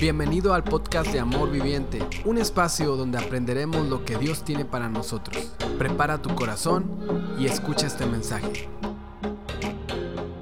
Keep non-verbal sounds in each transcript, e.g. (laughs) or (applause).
Bienvenido al podcast de Amor Viviente, un espacio donde aprenderemos lo que Dios tiene para nosotros. Prepara tu corazón y escucha este mensaje.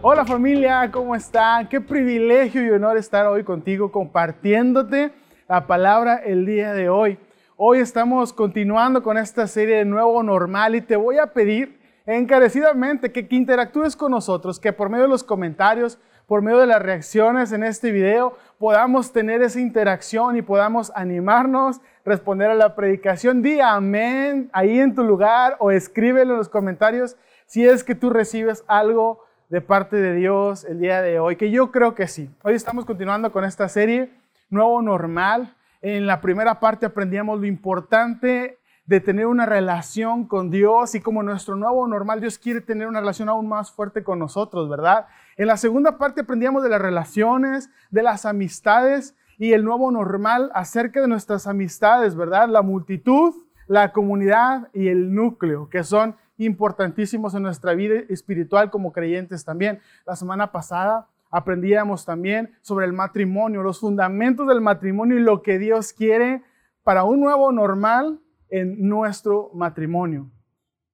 Hola familia, ¿cómo están? Qué privilegio y honor estar hoy contigo compartiéndote la palabra el día de hoy. Hoy estamos continuando con esta serie de Nuevo Normal y te voy a pedir encarecidamente que, que interactúes con nosotros, que por medio de los comentarios por medio de las reacciones en este video podamos tener esa interacción y podamos animarnos, responder a la predicación. Di amén ahí en tu lugar o escríbelo en los comentarios si es que tú recibes algo de parte de Dios el día de hoy, que yo creo que sí. Hoy estamos continuando con esta serie Nuevo Normal. En la primera parte aprendíamos lo importante de tener una relación con Dios y como nuestro nuevo normal, Dios quiere tener una relación aún más fuerte con nosotros, ¿verdad? En la segunda parte aprendíamos de las relaciones, de las amistades y el nuevo normal acerca de nuestras amistades, ¿verdad? La multitud, la comunidad y el núcleo, que son importantísimos en nuestra vida espiritual como creyentes también. La semana pasada aprendíamos también sobre el matrimonio, los fundamentos del matrimonio y lo que Dios quiere para un nuevo normal en nuestro matrimonio.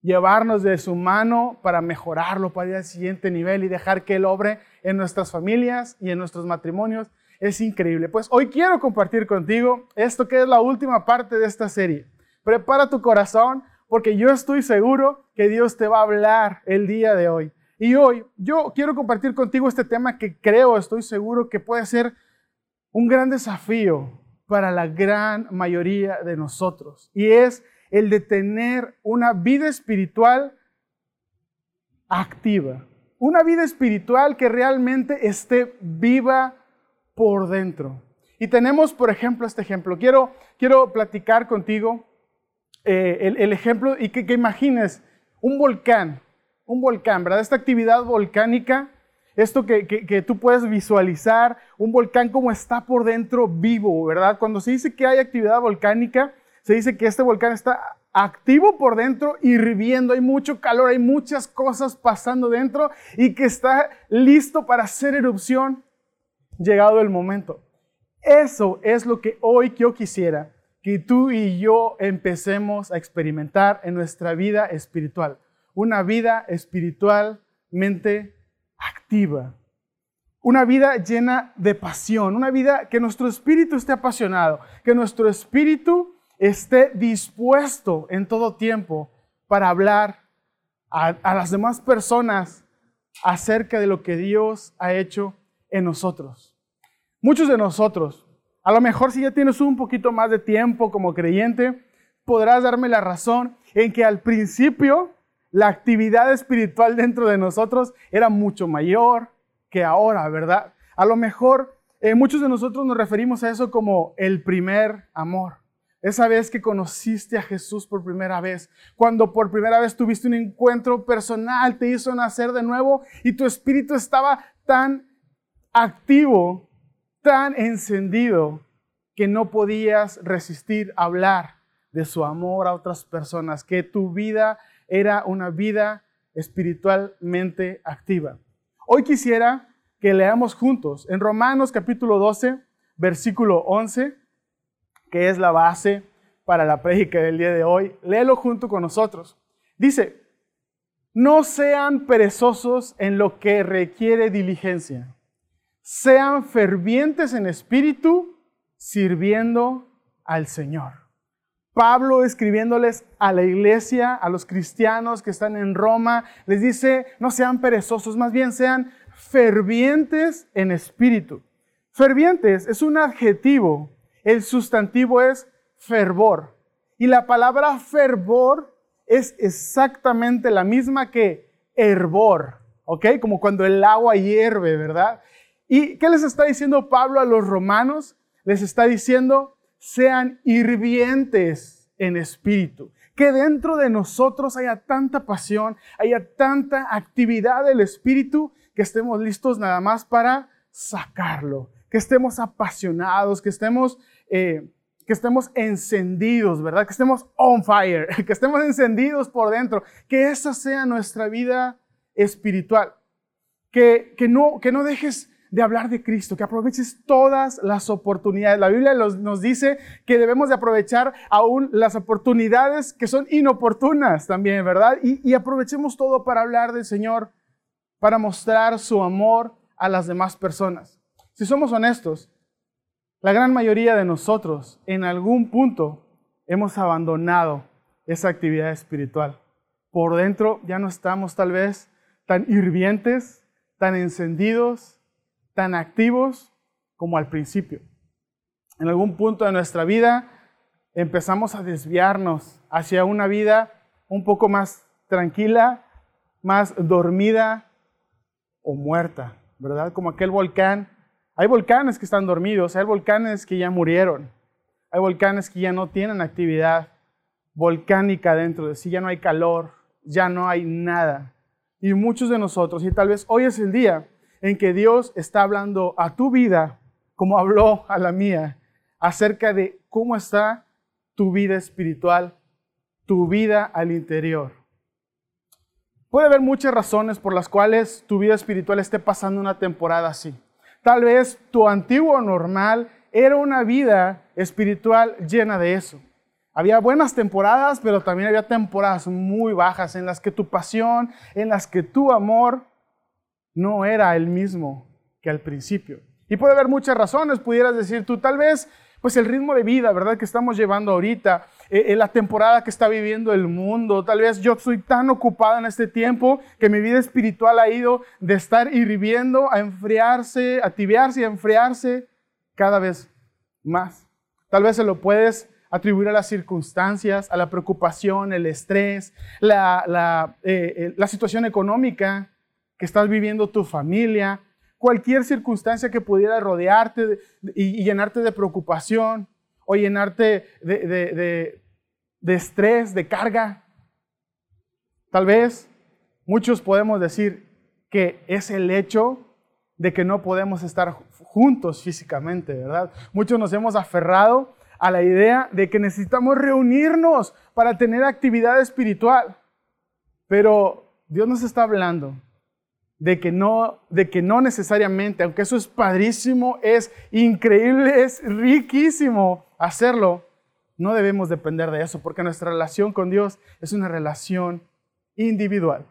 Llevarnos de su mano para mejorarlo, para ir al siguiente nivel y dejar que Él obre en nuestras familias y en nuestros matrimonios. Es increíble. Pues hoy quiero compartir contigo esto que es la última parte de esta serie. Prepara tu corazón porque yo estoy seguro que Dios te va a hablar el día de hoy. Y hoy yo quiero compartir contigo este tema que creo, estoy seguro que puede ser un gran desafío para la gran mayoría de nosotros. Y es el de tener una vida espiritual activa. Una vida espiritual que realmente esté viva por dentro. Y tenemos, por ejemplo, este ejemplo. Quiero, quiero platicar contigo eh, el, ejemplo y que, que imagines un volcán, un volcán, ¿verdad? Esta actividad volcánica esto que, tú puedes visualizar, un volcán como está por dentro vivo, ¿verdad? Cuando se dice que hay actividad volcánica, se dice que este volcán está activo por dentro, hirviendo, hay mucho calor, hay muchas cosas pasando dentro y que está listo para hacer erupción llegado el momento. Eso es lo que hoy yo quisiera que tú y yo empecemos a experimentar en nuestra vida espiritual. Una vida espiritualmente activa. Una vida llena de pasión, una vida que nuestro espíritu esté apasionado, que nuestro espíritu esté dispuesto en todo tiempo para hablar a, las demás personas acerca de lo que Dios ha hecho en nosotros. Muchos de nosotros, a lo mejor si ya tienes un poquito más de tiempo como creyente, podrás darme la razón en que al principio la actividad espiritual dentro de nosotros era mucho mayor que ahora, ¿verdad? A lo mejor eh, muchos de nosotros nos referimos a eso como el primer amor. Esa vez que conociste a Jesús por primera vez, cuando por primera vez tuviste un encuentro personal, te hizo nacer de nuevo y tu espíritu estaba tan activo, tan encendido, que no podías resistir hablar de su amor a otras personas, que tu vida era una vida espiritualmente activa. Hoy quisiera que leamos juntos en Romanos capítulo 12, versículo 11, que es la base para la prédica del día de hoy. Léelo junto con nosotros. Dice, no sean perezosos en lo que requiere diligencia. Sean fervientes en espíritu, sirviendo al Señor. Pablo escribiéndoles a la iglesia, a los cristianos que están en Roma, les dice, no sean perezosos, más bien sean fervientes en espíritu. Fervientes es un adjetivo, el sustantivo es fervor. Y la palabra fervor es exactamente la misma que hervor, ¿ok? Como cuando el agua hierve, ¿verdad? ¿Y qué les está diciendo Pablo a los romanos? Les está diciendo, sean hirvientes en espíritu. Que dentro de nosotros haya tanta pasión, haya tanta actividad del espíritu, que estemos listos nada más para sacarlo. Que estemos apasionados, que estemos, eh, que estemos encendidos, ¿verdad? Que estemos on fire, (laughs) que estemos encendidos por dentro. Que esa sea nuestra vida espiritual. Que, que, no, que no dejes de hablar de Cristo, que aproveches todas las oportunidades. La Biblia nos dice que debemos de aprovechar aún las oportunidades que son inoportunas también, ¿verdad? Y, y aprovechemos todo para hablar del Señor, para mostrar su amor a las demás personas. Si somos honestos, la gran mayoría de nosotros en algún punto hemos abandonado esa actividad espiritual. Por dentro ya no estamos tal vez tan hirvientes, tan encendidos, tan activos como al principio. En algún punto de nuestra vida empezamos a desviarnos hacia una vida un poco más tranquila, más dormida o muerta, ¿verdad? Como aquel volcán. Hay volcanes que están dormidos, hay volcanes que ya murieron, hay volcanes que ya no tienen actividad volcánica dentro de sí, ya no hay calor, ya no hay nada. Y muchos de nosotros, y tal vez hoy es el día en que Dios está hablando a tu vida, como habló a la mía, acerca de cómo está tu vida espiritual, tu vida al interior. Puede haber muchas razones por las cuales tu vida espiritual esté pasando una temporada así. Tal vez tu antiguo normal era una vida espiritual llena de eso. Había buenas temporadas, pero también había temporadas muy bajas en las que tu pasión, en las que tu amor no era el mismo que al principio. Y puede haber muchas razones, pudieras decir tú, tal vez, pues el ritmo de vida, ¿verdad? Que estamos llevando ahorita, eh, eh, la temporada que está viviendo el mundo, tal vez yo soy tan ocupado en este tiempo que mi vida espiritual ha ido de estar hirviendo a enfriarse, a tibiarse y a enfriarse cada vez más. Tal vez se lo puedes atribuir a las circunstancias, a la preocupación, el estrés, la, la, eh, la situación económica que estás viviendo tu familia, cualquier circunstancia que pudiera rodearte y, llenarte de preocupación o llenarte de, de estrés, de carga. Tal vez muchos podemos decir que es el hecho de que no podemos estar juntos físicamente, ¿verdad? Muchos nos hemos aferrado a la idea de que necesitamos reunirnos para tener actividad espiritual. Pero Dios nos está hablando de que no, de que no necesariamente, aunque eso es padrísimo, es increíble, es riquísimo hacerlo, no debemos depender de eso, porque nuestra relación con Dios es una relación individual.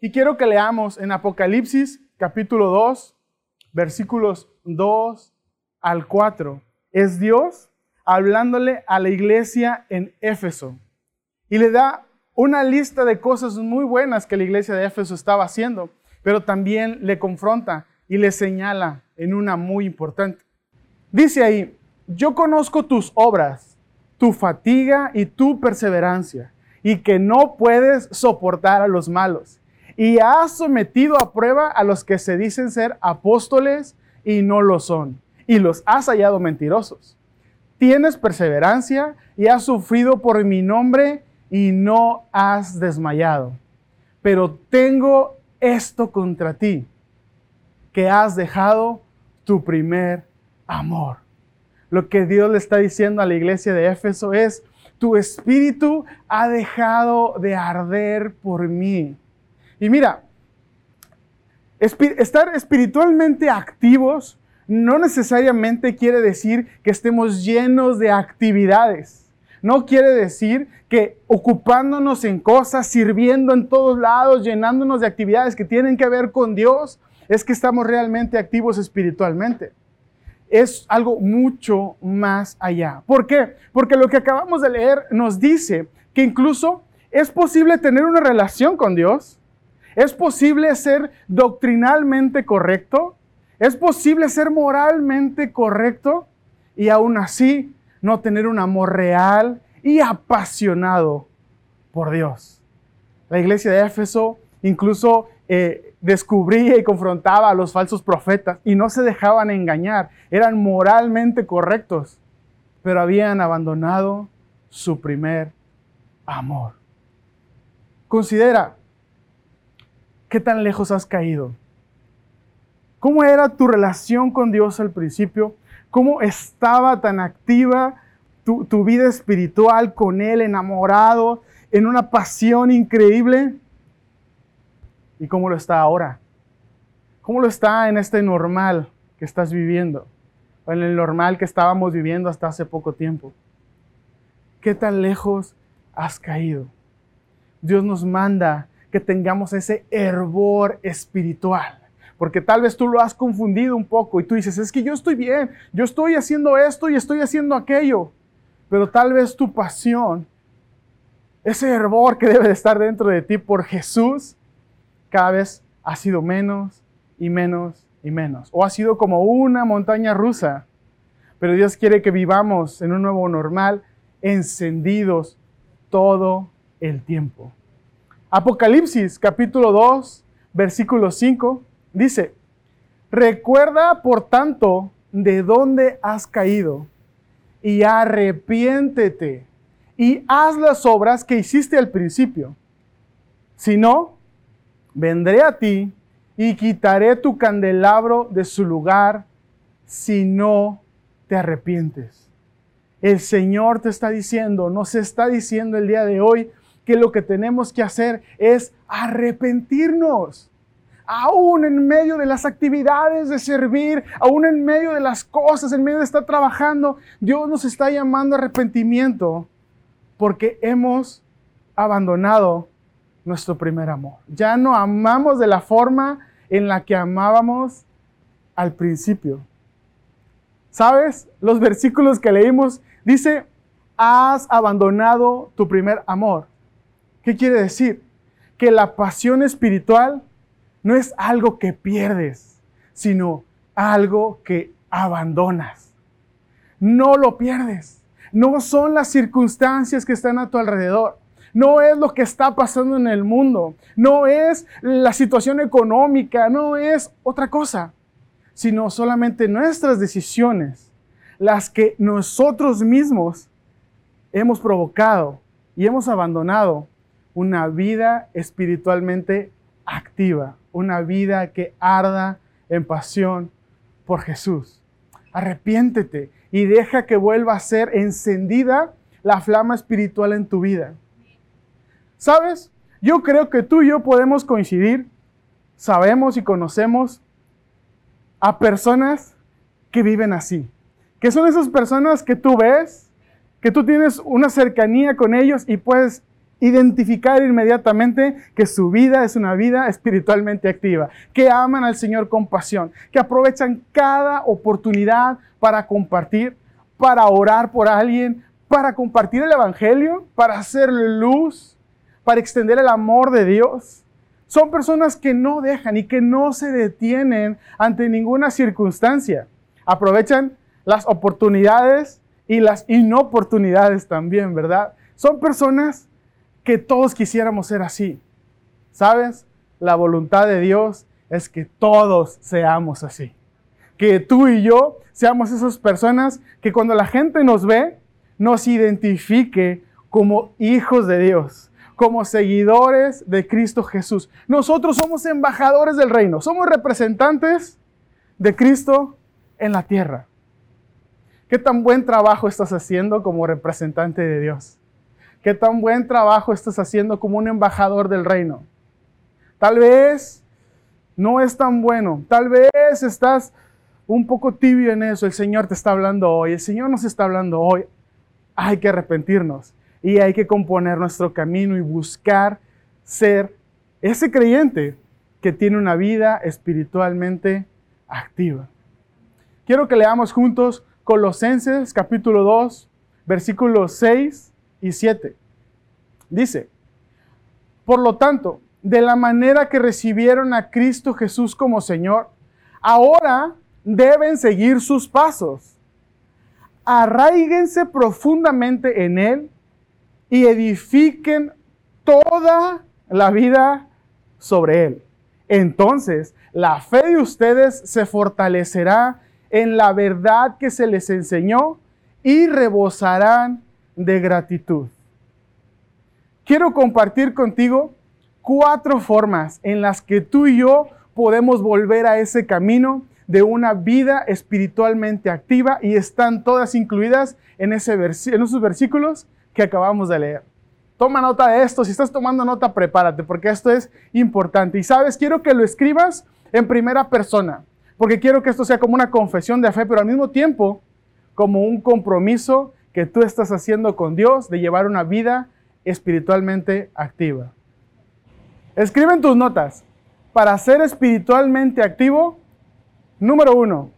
Y quiero que leamos en Apocalipsis capítulo 2, versículos 2 al 4. Es Dios hablándole a la iglesia en Éfeso. Y le da una lista de cosas muy buenas que la iglesia de Éfeso estaba haciendo pero también le confronta y le señala en una muy importante. Dice ahí, yo conozco tus obras, tu fatiga y tu perseverancia, y que no puedes soportar a los malos. Y has sometido a prueba a los que se dicen ser apóstoles y no lo son, y los has hallado mentirosos. Tienes perseverancia y has sufrido por mi nombre y no has desmayado. Pero tengo esto contra ti, que has dejado tu primer amor. Lo que Dios le está diciendo a la iglesia de Éfeso es, tu espíritu ha dejado de arder por mí. Y mira, estar espiritualmente activos no necesariamente quiere decir que estemos llenos de actividades. No quiere decir que ocupándonos en cosas, sirviendo en todos lados, llenándonos de actividades que tienen que ver con Dios, es que estamos realmente activos espiritualmente. Es algo mucho más allá. ¿Por qué? Porque lo que acabamos de leer nos dice que incluso es posible tener una relación con Dios, es posible ser doctrinalmente correcto, es posible ser moralmente correcto y aún así no tener un amor real y apasionado por Dios. La iglesia de Éfeso incluso eh, descubría y confrontaba a los falsos profetas y no se dejaban engañar, eran moralmente correctos, pero habían abandonado su primer amor. Considera qué tan lejos has caído. ¿Cómo era tu relación con Dios al principio? cómo estaba tan activa tu, tu vida espiritual con Él, enamorado, en una pasión increíble. ¿Y cómo lo está ahora? ¿Cómo lo está en este normal que estás viviendo o en el normal que estábamos viviendo hasta hace poco tiempo. ¿Qué tan lejos has caído? Dios nos manda que tengamos ese hervor espiritual. Porque tal vez tú lo has confundido un poco y tú dices, es que yo estoy bien, yo estoy haciendo esto y estoy haciendo aquello. Pero tal vez tu pasión, ese hervor que debe de estar dentro de ti por Jesús, cada vez ha sido menos y menos y menos. O ha sido como una montaña rusa. Pero Dios quiere que vivamos en un nuevo normal, encendidos todo el tiempo. Apocalipsis capítulo 2, versículo 5 dice, recuerda por tanto de dónde has caído y arrepiéntete y haz las obras que hiciste al principio. Si no, vendré a ti y quitaré tu candelabro de su lugar si no te arrepientes. El Señor te está diciendo, nos está diciendo el día de hoy que lo que tenemos que hacer es arrepentirnos. Aún en medio de las actividades de servir, aún en medio de las cosas, en medio de estar trabajando, Dios nos está llamando a arrepentimiento porque hemos abandonado nuestro primer amor. Ya no amamos de la forma en la que amábamos al principio. ¿Sabes? Los versículos que leímos dice, has abandonado tu primer amor. ¿Qué quiere decir? Que la pasión espiritual no es algo que pierdes, sino algo que abandonas. No lo pierdes. No son las circunstancias que están a tu alrededor no es lo que está pasando en el mundo, no es la situación económica, no es otra cosa, sino solamente nuestras decisiones, las que nosotros mismos hemos provocado y hemos abandonado una vida espiritualmente activa, una vida que arda en pasión por Jesús. Arrepiéntete y deja que vuelva a ser encendida la flama espiritual en tu vida. ¿Sabes? Yo creo que tú y yo podemos coincidir, sabemos y conocemos a personas que viven así, que son esas personas que tú ves, que tú tienes una cercanía con ellos y puedes identificar inmediatamente que su vida es una vida espiritualmente activa, que aman al Señor con pasión, que aprovechan cada oportunidad para compartir, para orar por alguien, para compartir el Evangelio, para hacer luz, para extender el amor de Dios. Son personas que no dejan y que no se detienen ante ninguna circunstancia. Aprovechan las oportunidades y las inoportunidades también, ¿verdad? Son personas que todos quisiéramos ser así. ¿Sabes? La voluntad de Dios es que todos seamos así. Que tú y yo seamos esas personas que cuando la gente nos ve, nos identifique como hijos de Dios como seguidores de Cristo Jesús. Nosotros somos embajadores del reino, somos representantes de Cristo en la tierra. ¿Qué tan buen trabajo estás haciendo como representante de Dios? ¿Qué tan buen trabajo estás haciendo como un embajador del reino? Tal vez no es tan bueno, tal vez estás un poco tibio en eso. El Señor te está hablando hoy, el Señor nos está hablando hoy. Hay que arrepentirnos y hay que componer nuestro camino y buscar ser ese creyente que tiene una vida espiritualmente activa. Quiero que leamos juntos Colosenses capítulo 2, versículos 6 y 7. Dice, por lo tanto, de la manera que recibieron a Cristo Jesús como Señor, ahora deben seguir sus pasos. Arraíguense profundamente en Él y edifiquen toda la vida sobre él. Entonces, la fe de ustedes se fortalecerá en la verdad que se les enseñó y rebosarán de gratitud. Quiero compartir contigo cuatro formas en las que tú y yo podemos volver a ese camino de una vida espiritualmente activa y están todas incluidas en, ese en esos versículos que acabamos de leer. Toma nota de esto. Si estás tomando nota, prepárate, porque esto es importante. Y sabes, quiero que lo escribas en primera persona. porque quiero que esto sea como una confesión de fe, pero al mismo tiempo como un compromiso que tú estás haciendo con Dios de llevar una vida espiritualmente activa. Escribe en tus notas, para ser espiritualmente activo, número uno,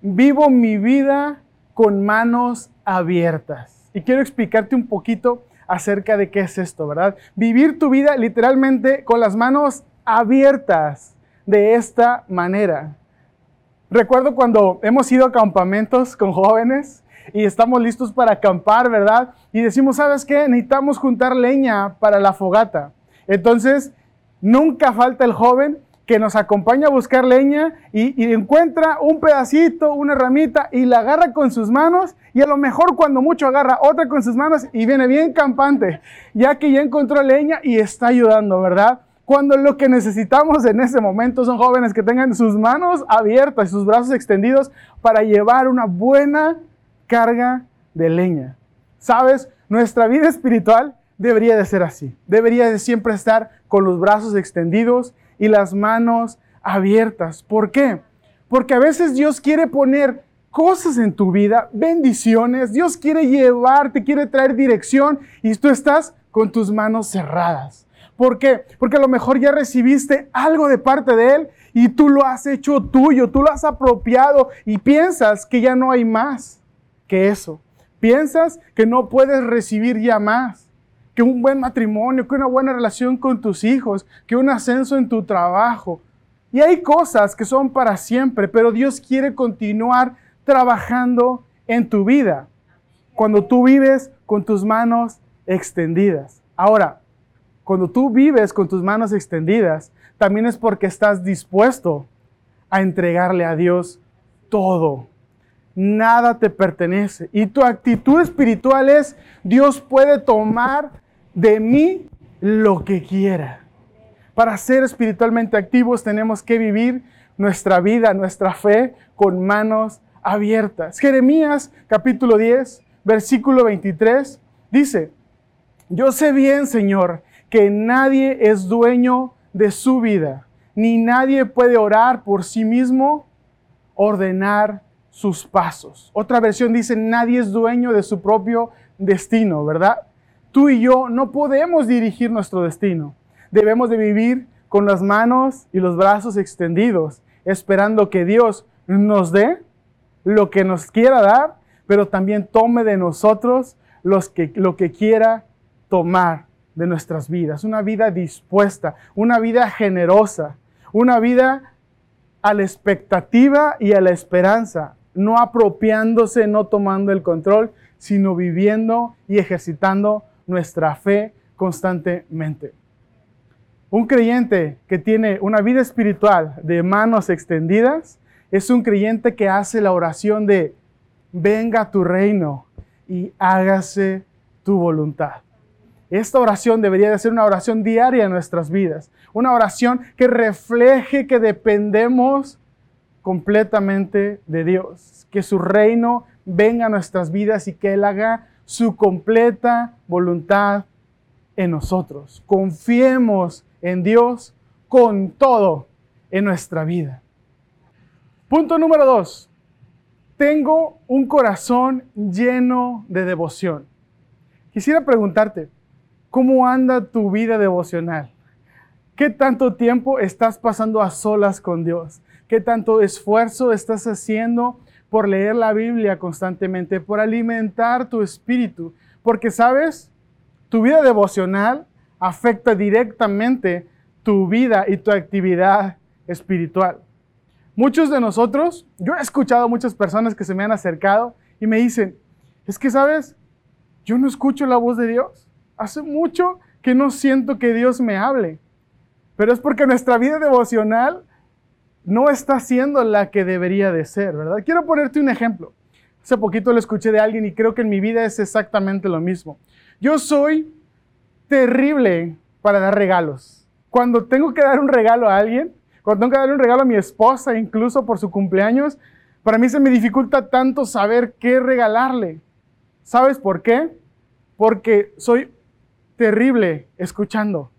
vivo mi vida con manos abiertas. Y quiero explicarte un poquito acerca de qué es esto, ¿verdad? Vivir tu vida literalmente con las manos abiertas de esta manera. Recuerdo cuando hemos ido a campamentos con jóvenes y estamos listos para acampar, ¿verdad? Y decimos, ¿sabes qué? Necesitamos juntar leña para la fogata. Entonces, nunca falta el joven que nos acompaña a buscar leña y, encuentra un pedacito, una ramita y la agarra con sus manos y a lo mejor cuando mucho agarra otra con sus manos y viene bien campante, ya que ya encontró leña y está ayudando, ¿verdad? Cuando lo que necesitamos en ese momento son jóvenes que tengan sus manos abiertas y sus brazos extendidos para llevar una buena carga de leña. ¿Sabes? Nuestra vida espiritual debería de ser así. Debería de siempre estar con los brazos extendidos y las manos abiertas. ¿Por qué? Porque a veces Dios quiere poner cosas en tu vida, bendiciones. Dios quiere llevarte, quiere traer dirección y tú estás con tus manos cerradas. ¿Por qué? Porque a lo mejor ya recibiste algo de parte de Él y tú lo has hecho tuyo, tú lo has apropiado y piensas que ya no hay más que eso. Piensas que no puedes recibir ya más, que un buen matrimonio, que una buena relación con tus hijos, que un ascenso en tu trabajo. Y hay cosas que son para siempre, pero Dios quiere continuar trabajando en tu vida cuando tú vives con tus manos extendidas. Ahora, cuando tú vives con tus manos extendidas, también es porque estás dispuesto a entregarle a Dios todo. Nada te pertenece. Y tu actitud espiritual es, Dios puede tomar de mí lo que quiera. Para ser espiritualmente activos tenemos que vivir nuestra vida, nuestra fe con manos abiertas. Jeremías capítulo 10, versículo 23 dice, yo sé bien, Señor, que nadie es dueño de su vida, ni nadie puede orar por sí mismo, ordenar sus pasos. Otra versión dice, nadie es dueño de su propio destino, ¿verdad? Tú y yo no podemos dirigir nuestro destino. Debemos de vivir con las manos y los brazos extendidos, esperando que Dios nos dé lo que nos quiera dar, pero también tome de nosotros que, lo que quiera tomar de nuestras vidas, una vida dispuesta, una vida generosa, una vida a la expectativa y a la esperanza, no apropiándose, no tomando el control, sino viviendo y ejercitando nuestra fe constantemente. Un creyente que tiene una vida espiritual de manos extendidas es un creyente que hace la oración de venga tu reino y hágase tu voluntad. Esta oración debería de ser una oración diaria en nuestras vidas, una oración que refleje que dependemos completamente de Dios, que su reino venga a nuestras vidas y que Él haga su completa voluntad en nosotros. Confiemos en Dios con todo en nuestra vida. Punto número dos. Tengo un corazón lleno de devoción. Quisiera preguntarte, ¿Cómo anda tu vida devocional? ¿Qué tanto tiempo estás pasando a solas con Dios? ¿Qué tanto esfuerzo estás haciendo por leer la Biblia constantemente, por alimentar tu espíritu? Porque sabes, tu vida devocional afecta directamente tu vida y tu actividad espiritual. Muchos de nosotros, yo he escuchado a muchas personas que se me han acercado y me dicen, es que sabes, yo no escucho la voz de Dios. Hace mucho que no siento que Dios me hable, pero es porque nuestra vida devocional no está siendo la que debería de ser, ¿verdad? Quiero ponerte un ejemplo. Hace poquito lo escuché de alguien y creo que en mi vida es exactamente lo mismo. Yo soy terrible para dar regalos. Cuando tengo que dar un regalo a alguien, cuando tengo que darle un regalo a mi esposa, incluso por su cumpleaños, para mí se me dificulta tanto saber qué regalarle. ¿Sabes por qué? Porque soy terrible escuchando.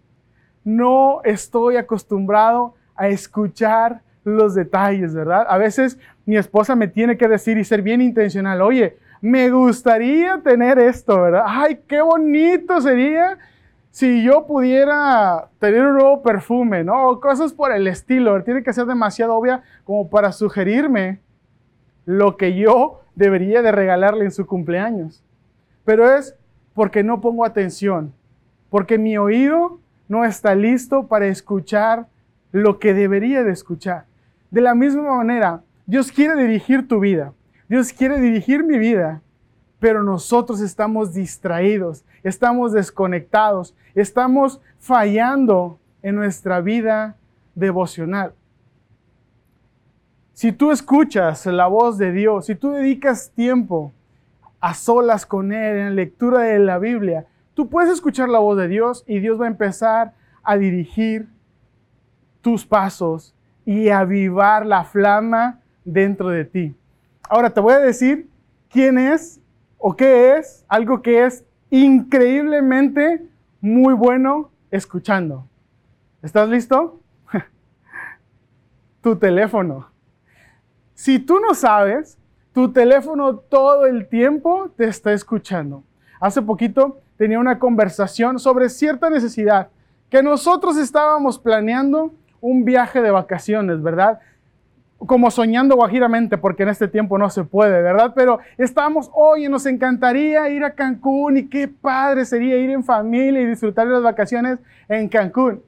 No estoy acostumbrado a escuchar los detalles, ¿verdad? A veces mi esposa me tiene que decir y ser bien intencional, oye, me gustaría tener esto, ¿verdad? Ay, qué bonito sería si yo pudiera tener un nuevo perfume, ¿no? O cosas por el estilo. Tiene que ser demasiado obvia como para sugerirme lo que yo debería de regalarle en su cumpleaños. Pero es porque no pongo atención, porque mi oído no está listo para escuchar lo que debería de escuchar. De la misma manera, Dios quiere dirigir tu vida, Dios quiere dirigir mi vida, pero nosotros estamos distraídos, estamos desconectados, estamos fallando en nuestra vida devocional. Si tú escuchas la voz de Dios, si tú dedicas tiempo a solas con Él en la lectura de la Biblia, tú puedes escuchar la voz de Dios y Dios va a empezar a dirigir tus pasos y avivar la flama dentro de ti. Ahora te voy a decir quién es ¿O qué es? Algo que es increíblemente muy bueno escuchando. ¿Estás listo? (laughs) tu teléfono. Si tú no sabes, tu teléfono todo el tiempo te está escuchando. Hace poquito tenía una conversación sobre cierta necesidad que nosotros estábamos planeando un viaje de vacaciones, ¿verdad? como soñando guajiramente, porque en este tiempo no se puede, ¿verdad? Pero estamos, oye, nos encantaría ir a Cancún y qué padre sería ir en familia y disfrutar de las vacaciones en Cancún.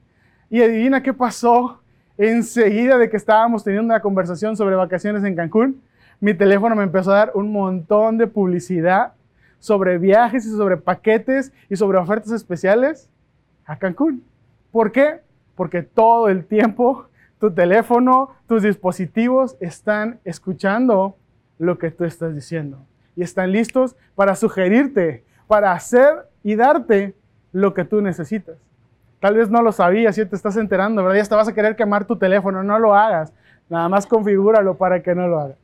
Y adivina qué pasó enseguida de que estábamos teniendo una conversación sobre vacaciones en Cancún. Mi teléfono me empezó a dar un montón de publicidad sobre viajes y sobre paquetes y sobre ofertas especiales a Cancún. ¿Por qué? Porque todo el tiempo tu teléfono, tus dispositivos están escuchando lo que tú estás diciendo y están listos para sugerirte, para hacer y darte lo que tú necesitas. Tal vez no lo sabías y te estás enterando, ¿verdad? Ya te vas a querer quemar tu teléfono, no lo hagas. Nada más configúralo para que no lo hagas.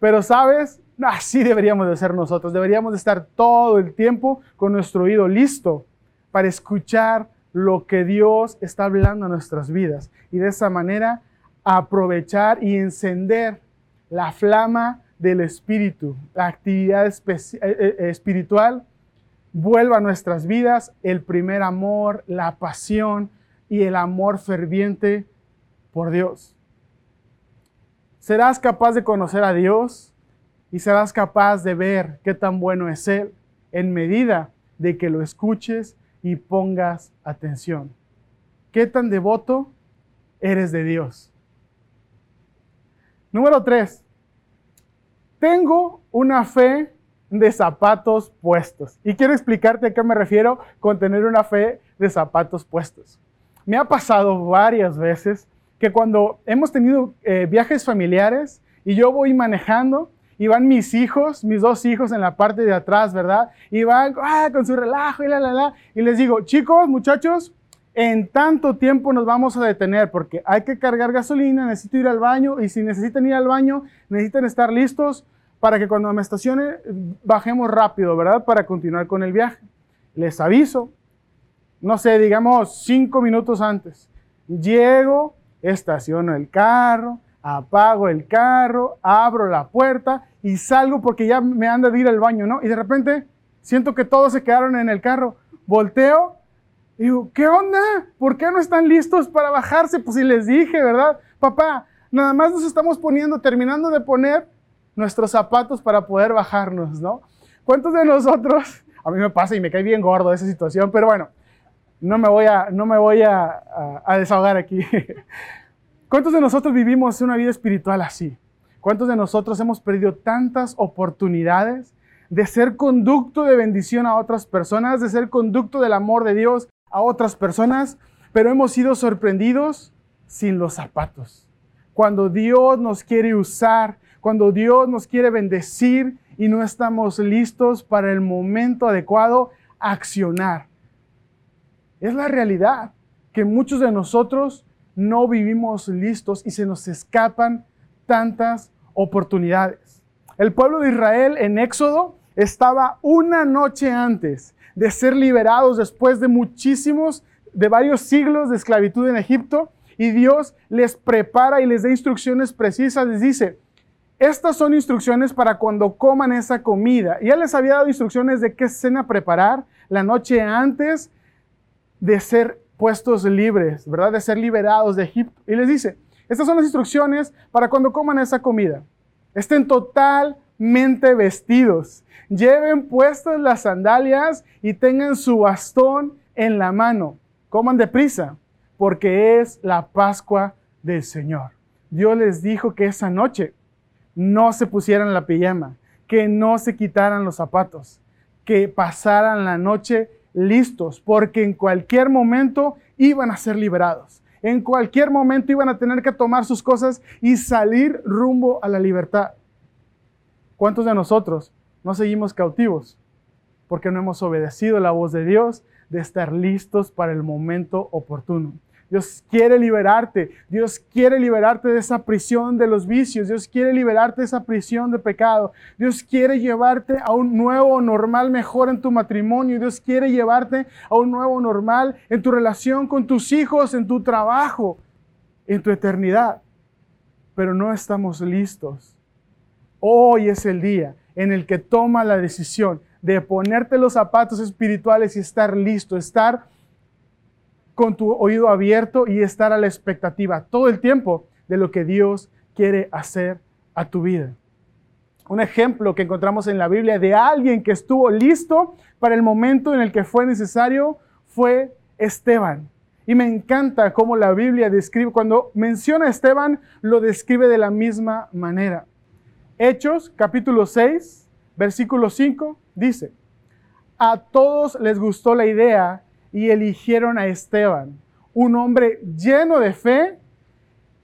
Pero sabes, así deberíamos de ser nosotros. Deberíamos de estar todo el tiempo con nuestro oído listo para escuchar lo que Dios está hablando en nuestras vidas y de esa manera aprovechar y encender la flama del Espíritu, la actividad eh, eh, espiritual vuelva a nuestras vidas el primer amor, la pasión y el amor ferviente por Dios. Serás capaz de conocer a Dios y serás capaz de ver qué tan bueno es Él en medida de que lo escuches y pongas atención. ¿Qué tan devoto eres de Dios? Número tres, tengo una fe de zapatos puestos. Y quiero explicarte a qué me refiero con tener una fe de zapatos puestos. Me ha pasado varias veces que cuando hemos tenido eh, viajes familiares y yo voy manejando y van mis hijos, mis dos hijos en la parte de atrás, ¿verdad? Y van ah, con su relajo y la, la, la. Y les digo, chicos, muchachos, en tanto tiempo nos vamos a detener porque hay que cargar gasolina, necesito ir al baño y si necesitan ir al baño, necesitan estar listos para que cuando me estacione bajemos rápido, ¿verdad? Para continuar con el viaje. Les aviso, no sé, digamos cinco minutos antes. Llego, estaciono el carro, apago el carro, abro la puerta y salgo porque ya me anda de ir al baño, ¿no? Y de repente siento que todos se quedaron en el carro. Volteo y digo, ¿qué onda? ¿Por qué no están listos para bajarse? Pues si les dije, ¿verdad? Papá, nada más nos estamos poniendo, terminando de poner nuestros zapatos para poder bajarnos, ¿no? ¿Cuántos de nosotros, a mí me pasa y me cae bien gordo esa situación, pero bueno, no me voy a, no me voy a, a desahogar aquí. (laughs) ¿Cuántos de nosotros vivimos una vida espiritual así? ¿Cuántos de nosotros hemos perdido tantas oportunidades de ser conducto de bendición a otras personas, de ser conducto del amor de Dios a otras personas, pero hemos sido sorprendidos sin los zapatos? Cuando Dios nos quiere usar, cuando Dios nos quiere bendecir y no estamos listos para el momento adecuado, accionar. Es la realidad que muchos de nosotros no vivimos listos y se nos escapan tantas oportunidades. El pueblo de Israel en Éxodo estaba una noche antes de ser liberados después de muchísimos, de varios siglos de esclavitud en Egipto, y Dios les prepara y les da instrucciones precisas, les dice, estas son instrucciones para cuando coman esa comida. Y ya les había dado instrucciones de qué cena preparar la noche antes de ser puestos libres, ¿verdad? De ser liberados de Egipto. Y les dice, estas son las instrucciones para cuando coman esa comida. Estén totalmente vestidos. Lleven puestas las sandalias y tengan su bastón en la mano. Coman deprisa, porque es la Pascua del Señor. Dios les dijo que esa noche no se pusieran la pijama, que no se quitaran los zapatos, que pasaran la noche listos, porque en cualquier momento iban a ser liberados. En cualquier momento iban a tener que tomar sus cosas y salir rumbo a la libertad. ¿Cuántos de nosotros no seguimos cautivos? Porque no hemos obedecido la voz de Dios de estar listos para el momento oportuno. Dios quiere liberarte. Dios quiere liberarte de esa prisión de los vicios. Dios quiere liberarte de esa prisión de pecado. Dios quiere llevarte a un nuevo normal mejor en tu matrimonio. Dios quiere llevarte a un nuevo normal en tu relación con tus hijos, en tu trabajo, en tu eternidad. Pero no estamos listos. Hoy es el día en el que toma la decisión de ponerte los zapatos espirituales y estar listo, estar con tu oído abierto y estar a la expectativa todo el tiempo de lo que Dios quiere hacer a tu vida. Un ejemplo que encontramos en la Biblia de alguien que estuvo listo para el momento en el que fue necesario fue Esteban. Y me encanta cómo la Biblia describe, cuando menciona a Esteban, lo describe de la misma manera. Hechos capítulo 6, versículo 5, dice, a todos les gustó la idea y eligieron a Esteban, un hombre lleno de fe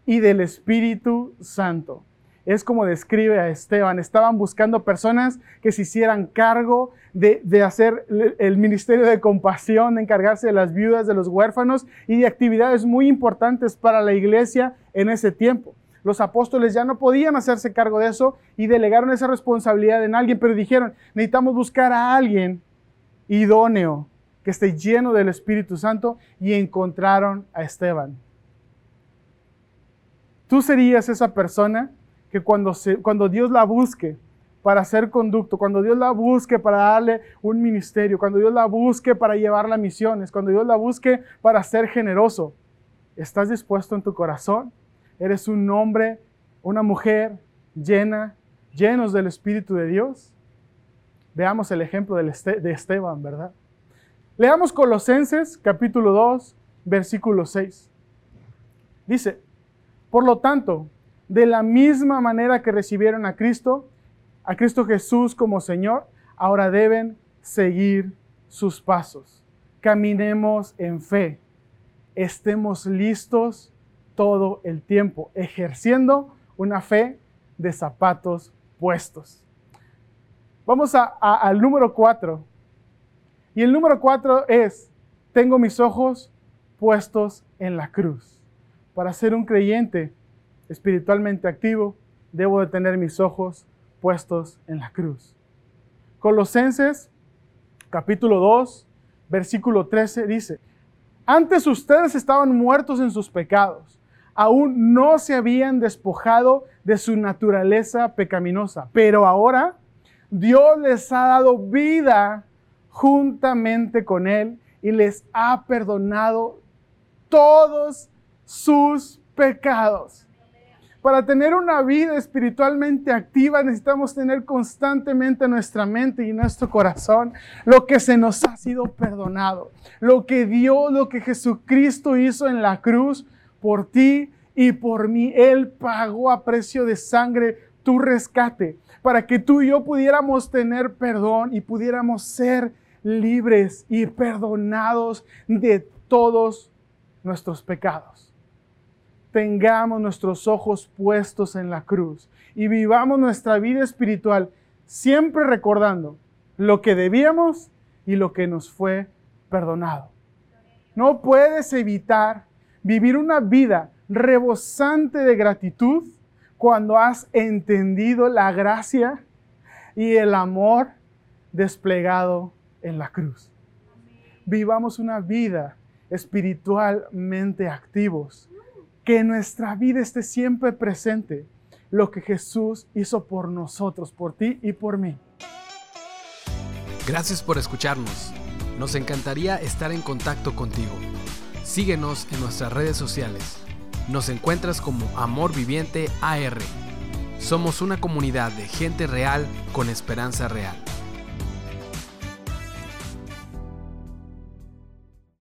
y del Espíritu Santo. Es como describe a Esteban. Estaban buscando personas que se hicieran cargo de, de, hacer el ministerio de compasión, de encargarse de las viudas, de los huérfanos y de actividades muy importantes para la iglesia en ese tiempo. Los apóstoles ya no podían hacerse cargo de eso y delegaron esa responsabilidad en alguien, pero dijeron, necesitamos buscar a alguien idóneo, que esté lleno del Espíritu Santo y encontraron a Esteban. Tú serías esa persona que cuando, cuando Dios la busque para hacer conducto, cuando Dios la busque para darle un ministerio, cuando Dios la busque para llevarla a misiones, cuando Dios la busque para ser generoso, ¿estás dispuesto en tu corazón? ¿Eres un hombre, una mujer llena, llenos del Espíritu de Dios? Veamos el ejemplo de Esteban, ¿verdad? Leamos Colosenses capítulo 2, versículo 6. Dice, por lo tanto, de la misma manera que recibieron a Cristo, a Cristo Jesús como Señor, ahora deben seguir sus pasos. Caminemos en fe. Estemos listos todo el tiempo, ejerciendo una fe de zapatos puestos. Vamos al número 4. Y el número cuatro es, tengo mis ojos puestos en la cruz. Para ser un creyente espiritualmente activo, debo de tener mis ojos puestos en la cruz. Colosenses capítulo 2, versículo 13 dice, antes ustedes estaban muertos en sus pecados, aún no se habían despojado de su naturaleza pecaminosa, pero ahora Dios les ha dado vida juntamente con Él y les ha perdonado todos sus pecados. Para tener una vida espiritualmente activa necesitamos tener constantemente en nuestra mente y nuestro corazón lo que se nos ha sido perdonado, lo que Dios, lo que Jesucristo hizo en la cruz por ti y por mí. Él pagó a precio de sangre tu rescate para que tú y yo pudiéramos tener perdón y pudiéramos ser libres y perdonados de todos nuestros pecados. Tengamos nuestros ojos puestos en la cruz y vivamos nuestra vida espiritual siempre recordando lo que debíamos y lo que nos fue perdonado. No puedes evitar vivir una vida rebosante de gratitud cuando has entendido la gracia y el amor desplegado en la cruz. Vivamos una vida espiritualmente activos, que nuestra vida esté siempre presente lo que Jesús hizo por nosotros, por ti y por mí. Gracias por escucharnos. Nos encantaría estar en contacto contigo. Síguenos en nuestras redes sociales. Nos encuentras como Amor Viviente AR. Somos una comunidad de gente real con esperanza real.